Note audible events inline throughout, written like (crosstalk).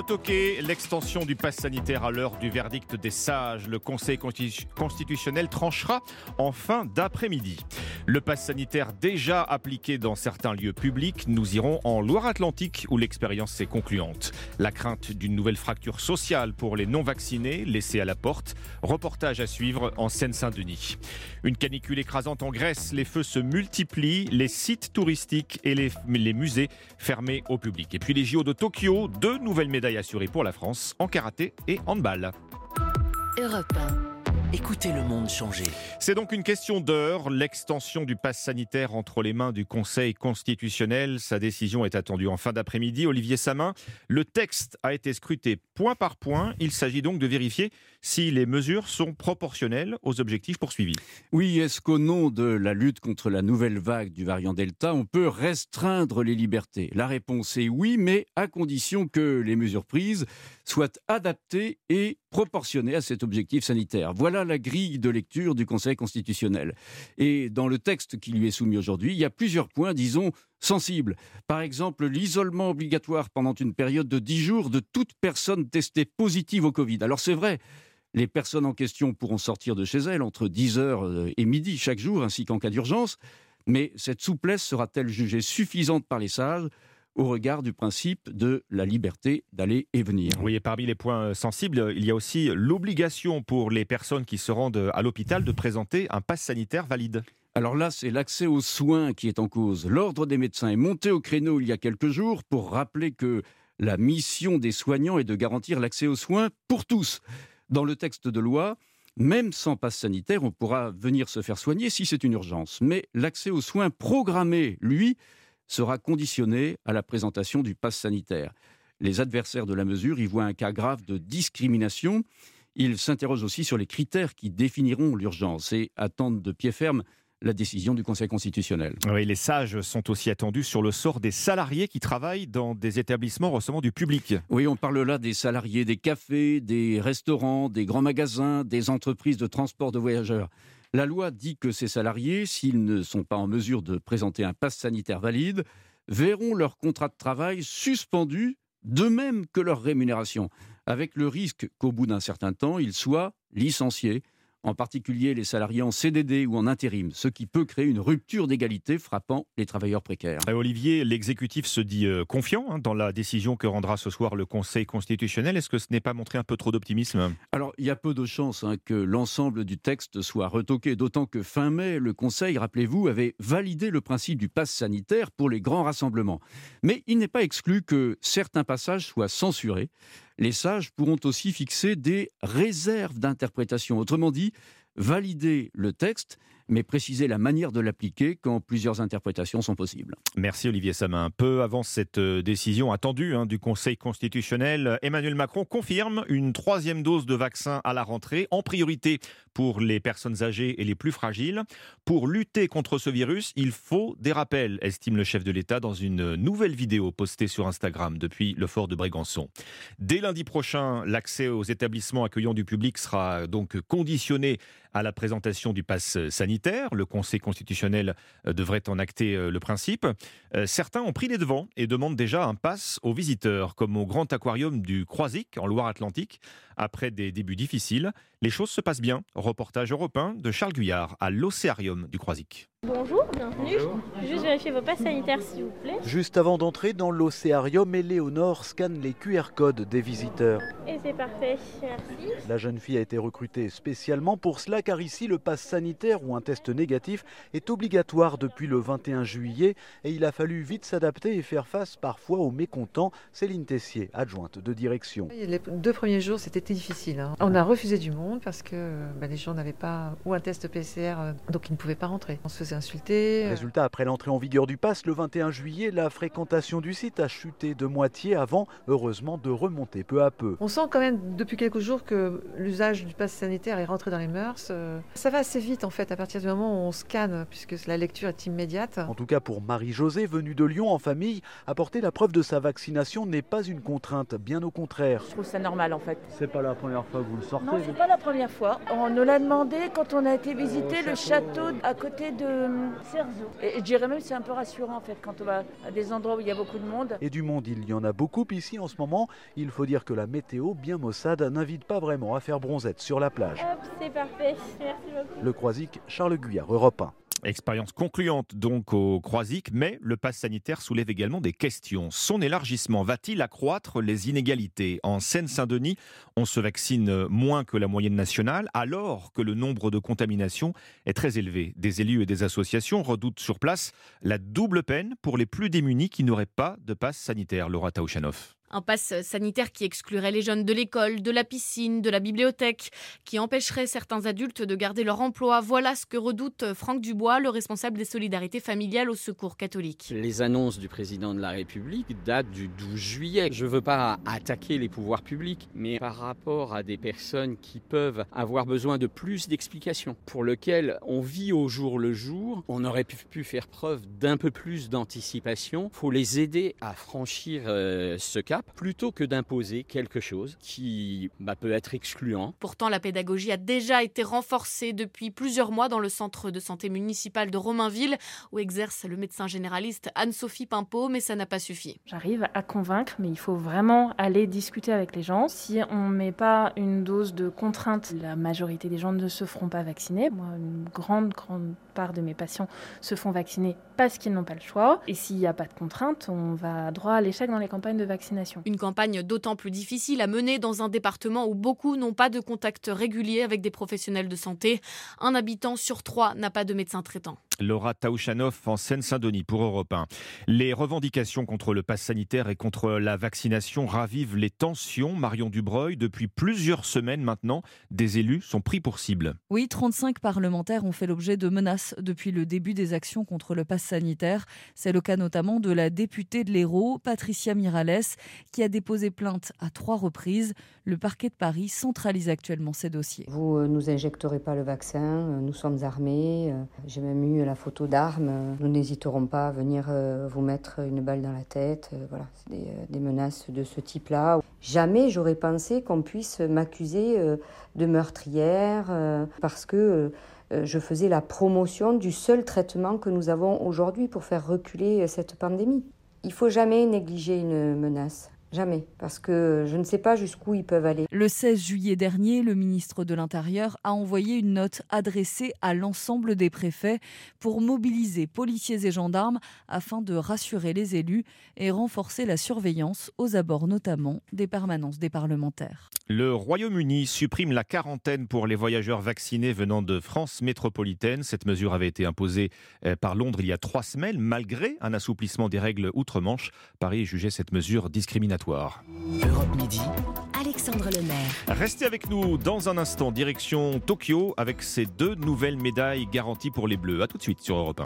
retoquer l'extension du pass sanitaire à l'heure du verdict des sages. Le Conseil constitutionnel tranchera en fin d'après-midi. Le pass sanitaire déjà appliqué dans certains lieux publics, nous irons en Loire-Atlantique où l'expérience est concluante. La crainte d'une nouvelle fracture sociale pour les non-vaccinés laissés à la porte. Reportage à suivre en Seine-Saint-Denis. Une canicule écrasante en Grèce, les feux se multiplient, les sites touristiques et les, les musées fermés au public. Et puis les JO de Tokyo, deux nouvelles médailles assurées pour la France en karaté et handball. Europe Écoutez le monde changer. C'est donc une question d'heure. L'extension du pass sanitaire entre les mains du Conseil constitutionnel. Sa décision est attendue en fin d'après-midi. Olivier Samin, le texte a été scruté point par point. Il s'agit donc de vérifier si les mesures sont proportionnelles aux objectifs poursuivis. Oui, est-ce qu'au nom de la lutte contre la nouvelle vague du variant Delta, on peut restreindre les libertés? La réponse est oui, mais à condition que les mesures prises soient adaptées et proportionnées à cet objectif sanitaire. Voilà la grille de lecture du Conseil constitutionnel. Et dans le texte qui lui est soumis aujourd'hui, il y a plusieurs points, disons, sensibles. Par exemple, l'isolement obligatoire pendant une période de 10 jours de toute personne testée positive au Covid. Alors c'est vrai, les personnes en question pourront sortir de chez elles entre 10h euh, et midi chaque jour, ainsi qu'en cas d'urgence. Mais cette souplesse sera-t-elle jugée suffisante par les sages? Au regard du principe de la liberté d'aller et venir. Oui, et parmi les points euh, sensibles, il y a aussi l'obligation pour les personnes qui se rendent à l'hôpital de présenter un pass sanitaire valide. Alors là, c'est l'accès aux soins qui est en cause. L'Ordre des médecins est monté au créneau il y a quelques jours pour rappeler que la mission des soignants est de garantir l'accès aux soins pour tous. Dans le texte de loi, même sans passe sanitaire, on pourra venir se faire soigner si c'est une urgence. Mais l'accès aux soins programmés, lui, sera conditionné à la présentation du pass sanitaire. Les adversaires de la mesure y voient un cas grave de discrimination. Ils s'interrogent aussi sur les critères qui définiront l'urgence et attendent de pied ferme la décision du Conseil constitutionnel. Oui, les sages sont aussi attendus sur le sort des salariés qui travaillent dans des établissements recevant du public. Oui, on parle là des salariés des cafés, des restaurants, des grands magasins, des entreprises de transport de voyageurs. La loi dit que ces salariés, s'ils ne sont pas en mesure de présenter un pass sanitaire valide, verront leur contrat de travail suspendu, de même que leur rémunération, avec le risque qu'au bout d'un certain temps, ils soient licenciés en particulier les salariés en CDD ou en intérim, ce qui peut créer une rupture d'égalité frappant les travailleurs précaires. Olivier, l'exécutif se dit euh, confiant hein, dans la décision que rendra ce soir le Conseil constitutionnel. Est-ce que ce n'est pas montré un peu trop d'optimisme? Alors, il y a peu de chances hein, que l'ensemble du texte soit retoqué, d'autant que fin mai, le Conseil, rappelez-vous, avait validé le principe du pass sanitaire pour les grands rassemblements. Mais il n'est pas exclu que certains passages soient censurés les sages pourront aussi fixer des réserves d'interprétation. Autrement dit, valider le texte mais préciser la manière de l'appliquer quand plusieurs interprétations sont possibles. Merci Olivier Samin. Peu avant cette euh, décision attendue hein, du Conseil constitutionnel, Emmanuel Macron confirme une troisième dose de vaccin à la rentrée, en priorité pour les personnes âgées et les plus fragiles. Pour lutter contre ce virus, il faut des rappels, estime le chef de l'État dans une nouvelle vidéo postée sur Instagram depuis le fort de Brégançon. Dès lundi prochain, l'accès aux établissements accueillant du public sera donc conditionné à la présentation du pass sanitaire. Le Conseil constitutionnel euh, devrait en acter euh, le principe. Euh, certains ont pris les devants et demandent déjà un pass aux visiteurs, comme au Grand Aquarium du Croisic en Loire-Atlantique. Après des débuts difficiles, les choses se passent bien. Reportage européen de Charles Guyard à l'Océarium du Croisic. Bonjour, bienvenue. Juste vérifier vos passes sanitaires s'il vous plaît. Juste avant d'entrer dans l'océarium, Éléonore scanne les QR codes des visiteurs. Et c'est parfait, merci. La jeune fille a été recrutée spécialement pour cela car ici le pass sanitaire ou un test négatif est obligatoire depuis le 21 juillet et il a fallu vite s'adapter et faire face parfois aux mécontents. Céline Tessier, adjointe de direction. Les deux premiers jours c'était difficile. Hein. On a refusé du monde parce que bah, les gens n'avaient pas ou un test PCR euh, donc ils ne pouvaient pas rentrer. On se insulté. Euh. Résultat, après l'entrée en vigueur du pass le 21 juillet, la fréquentation du site a chuté de moitié avant, heureusement, de remonter peu à peu. On sent quand même depuis quelques jours que l'usage du pass sanitaire est rentré dans les mœurs. Euh. Ça va assez vite en fait à partir du moment où on scanne, puisque la lecture est immédiate. En tout cas pour Marie-Josée, venue de Lyon en famille, apporter la preuve de sa vaccination n'est pas une contrainte, bien au contraire. Je trouve ça normal en fait. C'est pas la première fois que vous le sortez Non, c'est pas la première fois. On nous l'a demandé quand on a été visiter le château à côté de cerveau. Et je dirais même que c'est un peu rassurant en fait quand on va à des endroits où il y a beaucoup de monde. Et du monde, il y en a beaucoup ici en ce moment. Il faut dire que la météo, bien maussade, n'invite pas vraiment à faire bronzette sur la plage. Hop, c'est parfait. (laughs) Merci beaucoup. Le Croisic, Charles Guyard, Europe 1. Expérience concluante donc au Croisic, mais le pass sanitaire soulève également des questions. Son élargissement va-t-il accroître les inégalités? En Seine-Saint-Denis, on se vaccine moins que la moyenne nationale, alors que le nombre de contaminations est très élevé. Des élus et des associations redoutent sur place la double peine pour les plus démunis qui n'auraient pas de passe sanitaire. Laura Taouchanoff. Un pass sanitaire qui exclurait les jeunes de l'école, de la piscine, de la bibliothèque, qui empêcherait certains adultes de garder leur emploi. Voilà ce que redoute Franck Dubois, le responsable des solidarités familiales au Secours catholique. Les annonces du président de la République datent du 12 juillet. Je ne veux pas attaquer les pouvoirs publics, mais par rapport à des personnes qui peuvent avoir besoin de plus d'explications, pour lesquelles on vit au jour le jour, on aurait pu faire preuve d'un peu plus d'anticipation. Il faut les aider à franchir euh, ce cap plutôt que d'imposer quelque chose qui bah, peut être excluant. Pourtant, la pédagogie a déjà été renforcée depuis plusieurs mois dans le centre de santé municipal de Romainville, où exerce le médecin généraliste Anne-Sophie Pimpeau, mais ça n'a pas suffi. J'arrive à convaincre, mais il faut vraiment aller discuter avec les gens. Si on ne met pas une dose de contrainte, la majorité des gens ne se feront pas vacciner. Moi, une grande, grande part de mes patients se font vacciner parce qu'ils n'ont pas le choix. Et s'il n'y a pas de contrainte, on va droit à l'échec dans les campagnes de vaccination. Une campagne d'autant plus difficile à mener dans un département où beaucoup n'ont pas de contact régulier avec des professionnels de santé. Un habitant sur trois n'a pas de médecin traitant. Laura Taouchanoff en Seine-Saint-Denis pour Europe 1. Les revendications contre le pass sanitaire et contre la vaccination ravivent les tensions. Marion Dubreuil, depuis plusieurs semaines maintenant, des élus sont pris pour cible. Oui, 35 parlementaires ont fait l'objet de menaces depuis le début des actions contre le pass sanitaire. C'est le cas notamment de la députée de l'Hérault, Patricia Mirales, qui a déposé plainte à trois reprises. Le parquet de Paris centralise actuellement ces dossiers. Vous ne euh, nous injecterez pas le vaccin, euh, nous sommes armés. Euh, j'ai même eu la photo d'armes. Nous n'hésiterons pas à venir vous mettre une balle dans la tête. Voilà, c'est des, des, menaces de ce type-là. Jamais j'aurais pensé qu'on puisse m'accuser de meurtrière parce que je faisais la promotion du seul traitement que nous avons aujourd'hui pour faire reculer cette pandémie. Il faut jamais négliger une menace. Jamais, parce que je ne sais pas jusqu'où ils peuvent aller. Le 16 juillet dernier, le ministre de l'Intérieur a envoyé une note adressée à l'ensemble des préfets pour mobiliser policiers et gendarmes afin de rassurer les élus et renforcer la surveillance aux abords notamment des permanences des parlementaires. Le Royaume-Uni supprime la quarantaine pour les voyageurs vaccinés venant de France métropolitaine. Cette mesure avait été imposée euh, par Londres il y a trois semaines, malgré un assouplissement des règles outre-Manche. Paris jugeait cette mesure discriminatoire. Europe Midi, Alexandre Lemaire. Restez avec nous dans un instant, direction Tokyo, avec ces deux nouvelles médailles garanties pour les Bleus. A tout de suite sur Europe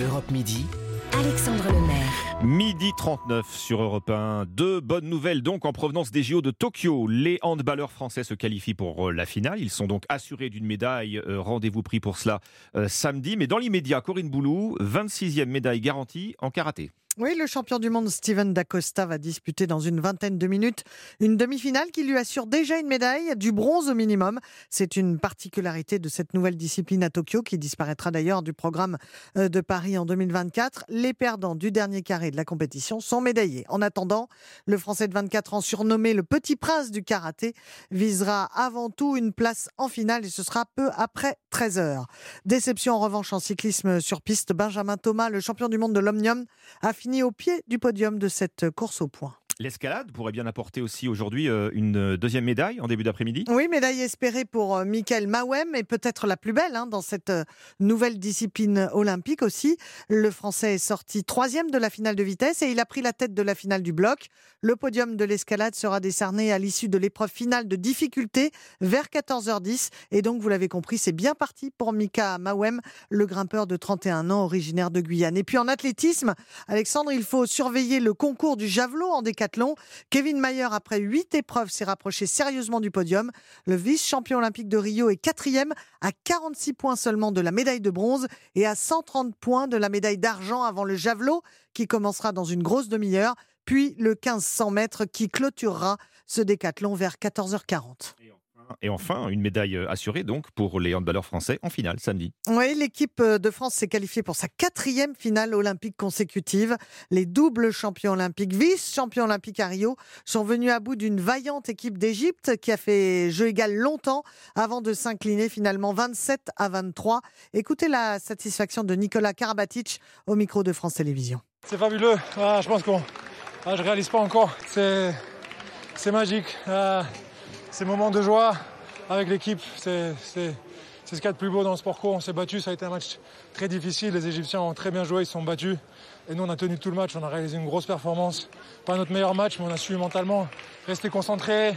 1. Europe Midi, Alexandre Lemaire. Midi 39 sur Europe 1. Deux bonnes nouvelles donc en provenance des JO de Tokyo. Les handballeurs français se qualifient pour euh, la finale. Ils sont donc assurés d'une médaille. Euh, rendez-vous pris pour cela euh, samedi. Mais dans l'immédiat, Corinne Boulou, 26e médaille garantie en karaté. Oui, le champion du monde Steven Dacosta va disputer dans une vingtaine de minutes une demi-finale qui lui assure déjà une médaille, du bronze au minimum. C'est une particularité de cette nouvelle discipline à Tokyo qui disparaîtra d'ailleurs du programme euh, de Paris en 2024. Les perdants du dernier carré de la compétition sont médaillés. En attendant, le Français de 24 ans, surnommé le Petit Prince du karaté, visera avant tout une place en finale et ce sera peu après 13 heures. Déception en revanche en cyclisme sur piste, Benjamin Thomas, le champion du monde de l'Omnium, a au pied du podium de cette course au point. L'escalade pourrait bien apporter aussi aujourd'hui euh, une deuxième médaille en début d'après-midi? Oui, médaille espérée pour euh, Michael Mawem et peut-être la plus belle hein, dans cette euh, nouvelle discipline olympique aussi. Le Français est sorti troisième de la finale de vitesse et il a pris la tête de la finale du bloc. Le podium de l'escalade sera décerné à l'issue de l'épreuve finale de difficulté vers 14h10. Et donc, vous l'avez compris, c'est bien parti pour Mika Mawem, le grimpeur de 31 ans originaire de Guyane. Et puis en athlétisme, Alexandre, il faut surveiller le concours du javelot en décalage Kevin Mayer, après huit épreuves, s'est rapproché sérieusement du podium. Le vice-champion olympique de Rio est quatrième à 46 points seulement de la médaille de bronze et à 130 points de la médaille d'argent avant le javelot qui commencera dans une grosse demi-heure, puis le 1500 mètres qui clôturera ce décathlon vers 14h40. Et enfin, une médaille assurée donc pour les handballeurs français en finale samedi. Oui, l'équipe de France s'est qualifiée pour sa quatrième finale olympique consécutive. Les doubles champions olympiques, vice-champions olympiques à Rio, sont venus à bout d'une vaillante équipe d'Égypte qui a fait jeu égal longtemps avant de s'incliner finalement 27 à 23. Écoutez la satisfaction de Nicolas Karabatic au micro de France Télévisions. C'est fabuleux. Ah, je pense qu'on. Ah, je réalise pas encore. C'est, c'est magique. Ah, ces moments de joie avec l'équipe, c'est, ce qu'il y a de plus beau dans le sport co. On s'est battu, ça a été un match très difficile. Les Égyptiens ont très bien joué, ils se sont battus. Et nous, on a tenu tout le match, on a réalisé une grosse performance. Pas notre meilleur match, mais on a su mentalement rester concentré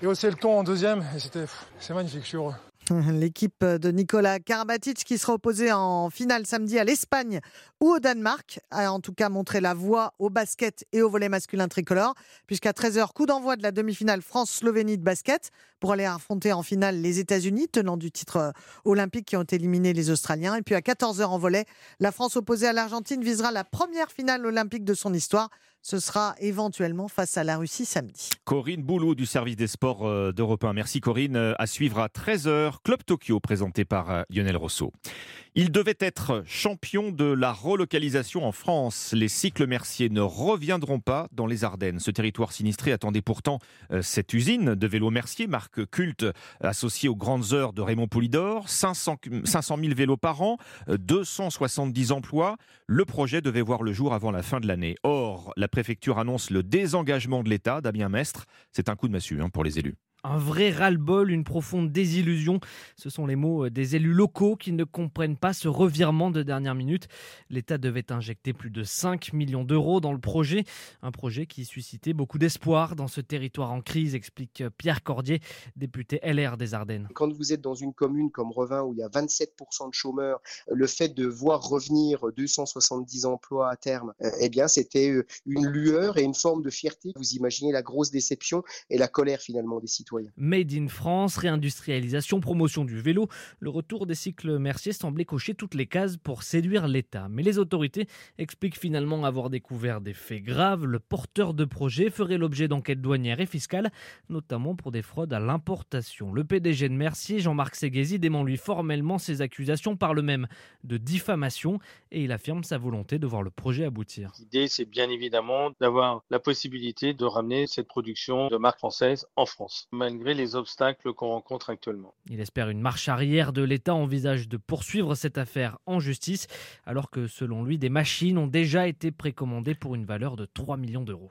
et hausser le ton en deuxième. Et c'était, c'est magnifique, je suis heureux. (laughs) L'équipe de Nicolas Karabatic qui sera opposée en finale samedi à l'Espagne ou au Danemark a en tout cas montré la voie au basket et au volet masculin tricolore puisqu'à 13h coup d'envoi de la demi-finale France-Slovénie de basket pour aller affronter en finale les États-Unis tenant du titre olympique qui ont éliminé les Australiens. Et puis à 14h en volet la France opposée à l'Argentine visera la première finale olympique de son histoire ce sera éventuellement face à la Russie samedi. Corinne Boulou du service des sports euh, d'Europe 1. Merci Corinne. Euh, à suivre à 13h, Club Tokyo présenté par euh, Lionel Rousseau. Il devait être champion de la relocalisation en France. Les cycles merciers ne reviendront pas dans les Ardennes. Ce territoire sinistré attendait pourtant cette usine de vélos mercier, marque culte associée aux grandes heures de Raymond Poulidor. 500, 500 000 vélos par an, 270 emplois. Le projet devait voir le jour avant la fin de l'année. Or, la préfecture annonce le désengagement de l'État. Damien Mestre, c'est un coup de massue hein, pour les élus. Un vrai ras-le-bol, une profonde désillusion. Ce sont les mots des élus locaux qui ne comprennent pas ce revirement de dernière minute. L'État devait injecter plus de 5 millions d'euros dans le projet. Un projet qui suscitait beaucoup d'espoir dans ce territoire en crise, explique Pierre Cordier, député LR des Ardennes. Quand vous êtes dans une commune comme Revin où il y a 27% de chômeurs, le fait de voir revenir 270 emplois à terme, eh bien c'était une lueur et une forme de fierté. Vous imaginez la grosse déception et la colère finalement des citoyens. Made in France, réindustrialisation, promotion du vélo, le retour des cycles Mercier semblait cocher toutes les cases pour séduire l'État. Mais les autorités expliquent finalement avoir découvert des faits graves. Le porteur de projet ferait l'objet d'enquêtes douanières et fiscales, notamment pour des fraudes à l'importation. Le PDG de Mercier, Jean-Marc Séguézy, dément lui formellement ces accusations, parle même de diffamation et il affirme sa volonté de voir le projet aboutir. L'idée, c'est bien évidemment d'avoir la possibilité de ramener cette production de marque française en France malgré les obstacles qu'on rencontre actuellement. Il espère une marche arrière de l'État, envisage de poursuivre cette affaire en justice, alors que selon lui, des machines ont déjà été précommandées pour une valeur de 3 millions d'euros.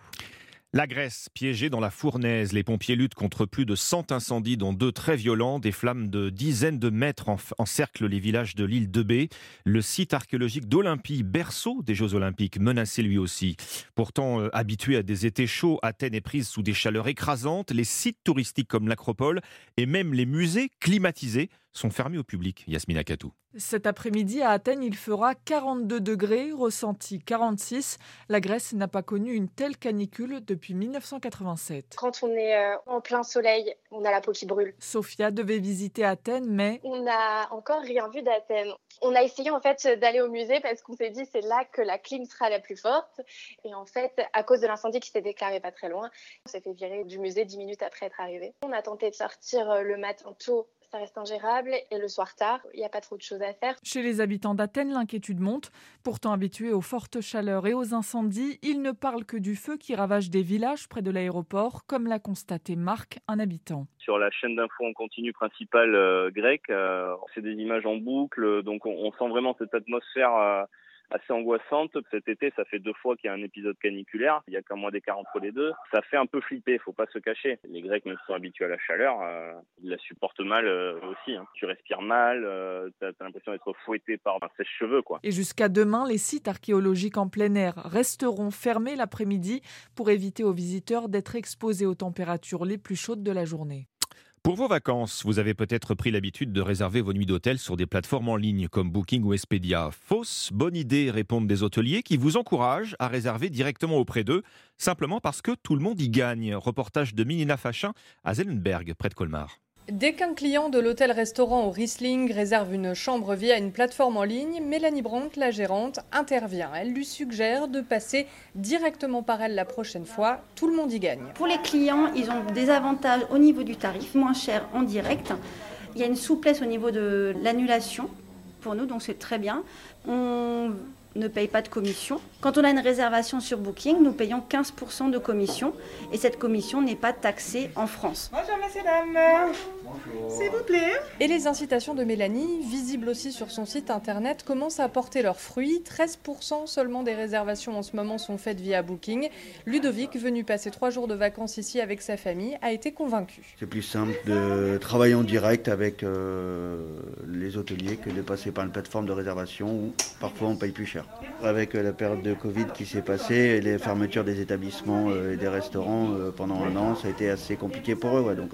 La Grèce, piégée dans la fournaise, les pompiers luttent contre plus de 100 incendies, dont deux très violents. Des flammes de dizaines de mètres encerclent les villages de l'île de B. Le site archéologique d'Olympie, berceau des Jeux Olympiques, menacé lui aussi. Pourtant, euh, habitué à des étés chauds, Athènes est prise sous des chaleurs écrasantes. Les sites touristiques comme l'Acropole et même les musées climatisés sont fermés au public. Yasmina Katou. Cet après-midi à Athènes, il fera 42 degrés, ressenti 46. La Grèce n'a pas connu une telle canicule depuis 1987. Quand on est euh, en plein soleil, on a la peau qui brûle. Sofia devait visiter Athènes, mais... On n'a encore rien vu d'Athènes. On a essayé en fait d'aller au musée parce qu'on s'est dit c'est là que la clim sera la plus forte. Et en fait, à cause de l'incendie qui s'est déclaré pas très loin, on s'est fait virer du musée 10 minutes après être arrivé. On a tenté de sortir euh, le matin tôt ça reste ingérable. Et le soir tard, il n'y a pas trop de choses à faire. Chez les habitants d'Athènes, l'inquiétude monte. Pourtant habitués aux fortes chaleurs et aux incendies, ils ne parlent que du feu qui ravage des villages près de l'aéroport, comme l'a constaté Marc, un habitant. Sur la chaîne d'infos en continu principale euh, grecque, euh, c'est des images en boucle, donc on, on sent vraiment cette atmosphère. Euh, assez angoissante. Cet été, ça fait deux fois qu'il y a un épisode caniculaire. Il y a qu'un mois d'écart entre les deux. Ça fait un peu flipper, faut pas se cacher. Les Grecs, même sont habitués à la chaleur, euh, ils la supportent mal euh, aussi. Hein. Tu respires mal, euh, tu as, l'impression d'être fouetté par un sèche-cheveux. Quoi. Et jusqu'à demain, les sites archéologiques en plein air resteront fermés l'après-midi pour éviter aux visiteurs d'être exposés aux températures les plus chaudes de la journée. Pour vos vacances, vous avez peut-être pris l'habitude de réserver vos nuits d'hôtel sur des plateformes en ligne comme Booking ou Expedia. Fausse bonne idée, répondent des hôteliers qui vous encouragent à réserver directement auprès d'eux, simplement parce que tout le monde y gagne. Reportage de Minina Fachin à Zellenberg, près de Colmar. Dès qu'un client de l'hôtel-restaurant au Riesling réserve une chambre via une plateforme en ligne, Mélanie Brandt, la gérante, intervient. Elle lui suggère de passer directement par elle la prochaine fois. Tout le monde y gagne. Pour les clients, ils ont des avantages au niveau du tarif, moins cher en direct. Il y a une souplesse au niveau de l'annulation pour nous, donc c'est très bien. Ne paye pas de commission. Quand on a une réservation sur Booking, nous payons 15% de commission et cette commission n'est pas taxée en France. Bonjour messieurs, dames. S'il vous plaît. Et les incitations de Mélanie, visibles aussi sur son site internet, commencent à porter leurs fruits. 13% seulement des réservations en ce moment sont faites via Booking. Ludovic, venu passer trois jours de vacances ici avec sa famille, a été convaincu. C'est plus simple de travailler en direct avec euh, les hôteliers que de passer par une plateforme de réservation où parfois on paye plus cher. Avec euh, la période de Covid qui s'est passée et les fermetures des établissements euh, et des restaurants pendant un an, ça a été assez compliqué pour eux. Ouais, donc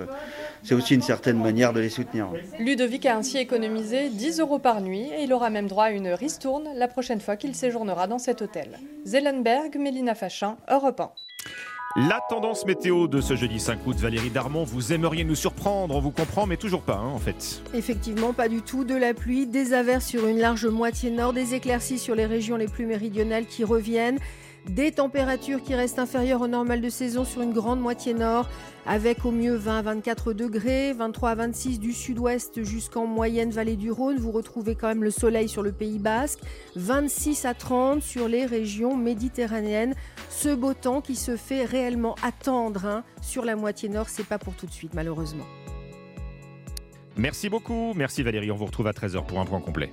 c'est aussi une certaine manière de les soutenir. Ludovic a ainsi économisé 10 euros par nuit et il aura même droit à une ristourne la prochaine fois qu'il séjournera dans cet hôtel. Zellenberg, Mélina Fachin, Europe 1. La tendance météo de ce jeudi 5 août, Valérie Darmon, vous aimeriez nous surprendre, on vous comprend, mais toujours pas, hein, en fait. Effectivement, pas du tout. De la pluie, des averses sur une large moitié nord, des éclaircies sur les régions les plus méridionales qui reviennent. Des températures qui restent inférieures au normal de saison sur une grande moitié nord, avec au mieux 20 à 24 degrés, 23 à 26 du sud-ouest jusqu'en moyenne vallée du Rhône. Vous retrouvez quand même le soleil sur le Pays basque, 26 à 30 sur les régions méditerranéennes. Ce beau temps qui se fait réellement attendre hein, sur la moitié nord, c'est pas pour tout de suite malheureusement. Merci beaucoup, merci Valérie, on vous retrouve à 13h pour un point complet.